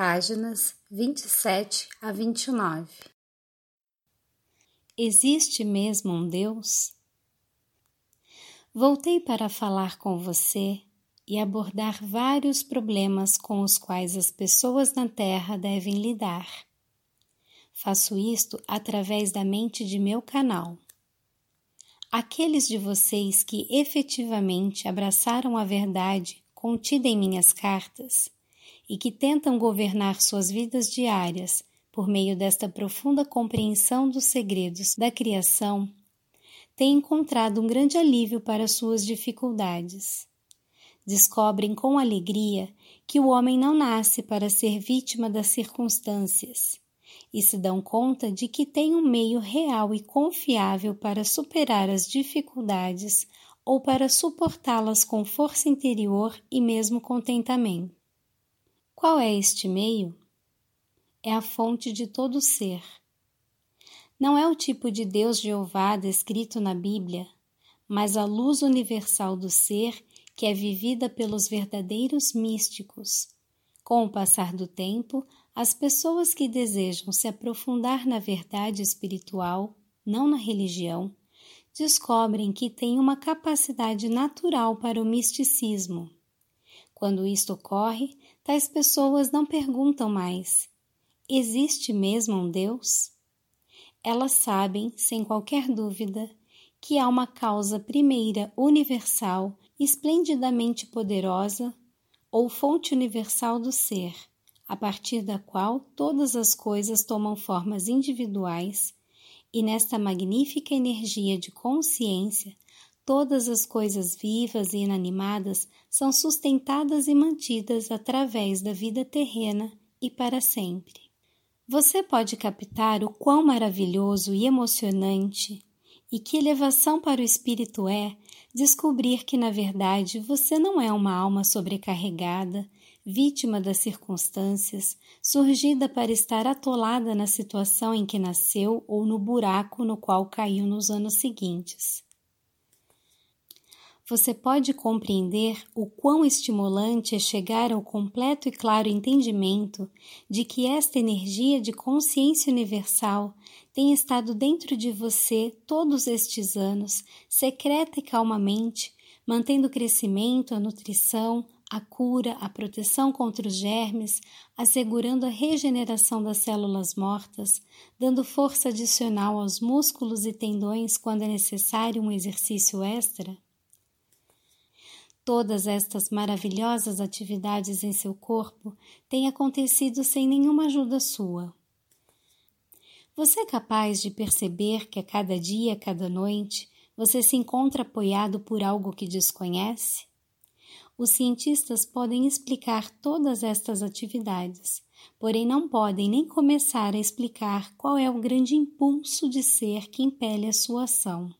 páginas 27 a 29. Existe mesmo um Deus? Voltei para falar com você e abordar vários problemas com os quais as pessoas na Terra devem lidar. Faço isto através da mente de meu canal. Aqueles de vocês que efetivamente abraçaram a verdade contida em minhas cartas e que tentam governar suas vidas diárias por meio desta profunda compreensão dos segredos da criação, têm encontrado um grande alívio para suas dificuldades. Descobrem com alegria que o homem não nasce para ser vítima das circunstâncias e se dão conta de que tem um meio real e confiável para superar as dificuldades ou para suportá-las com força interior e mesmo contentamento. Qual é este meio? É a fonte de todo ser. Não é o tipo de Deus Jeová descrito na Bíblia, mas a luz universal do ser que é vivida pelos verdadeiros místicos. Com o passar do tempo, as pessoas que desejam se aprofundar na verdade espiritual, não na religião, descobrem que têm uma capacidade natural para o misticismo. Quando isto ocorre, tais pessoas não perguntam mais: existe mesmo um Deus? Elas sabem, sem qualquer dúvida, que há uma causa primeira universal, esplendidamente poderosa, ou fonte universal do ser, a partir da qual todas as coisas tomam formas individuais, e nesta magnífica energia de consciência todas as coisas vivas e inanimadas são sustentadas e mantidas através da vida terrena e para sempre. Você pode captar o quão maravilhoso e emocionante e que elevação para o espírito é descobrir que, na verdade, você não é uma alma sobrecarregada, vítima das circunstâncias, surgida para estar atolada na situação em que nasceu ou no buraco no qual caiu nos anos seguintes você pode compreender o quão estimulante é chegar ao completo e claro entendimento de que esta energia de consciência universal tem estado dentro de você todos estes anos, secreta e calmamente, mantendo o crescimento, a nutrição, a cura, a proteção contra os germes, assegurando a regeneração das células mortas, dando força adicional aos músculos e tendões quando é necessário um exercício extra? Todas estas maravilhosas atividades em seu corpo têm acontecido sem nenhuma ajuda sua. Você é capaz de perceber que a cada dia, a cada noite, você se encontra apoiado por algo que desconhece? Os cientistas podem explicar todas estas atividades, porém não podem nem começar a explicar qual é o grande impulso de ser que impele a sua ação.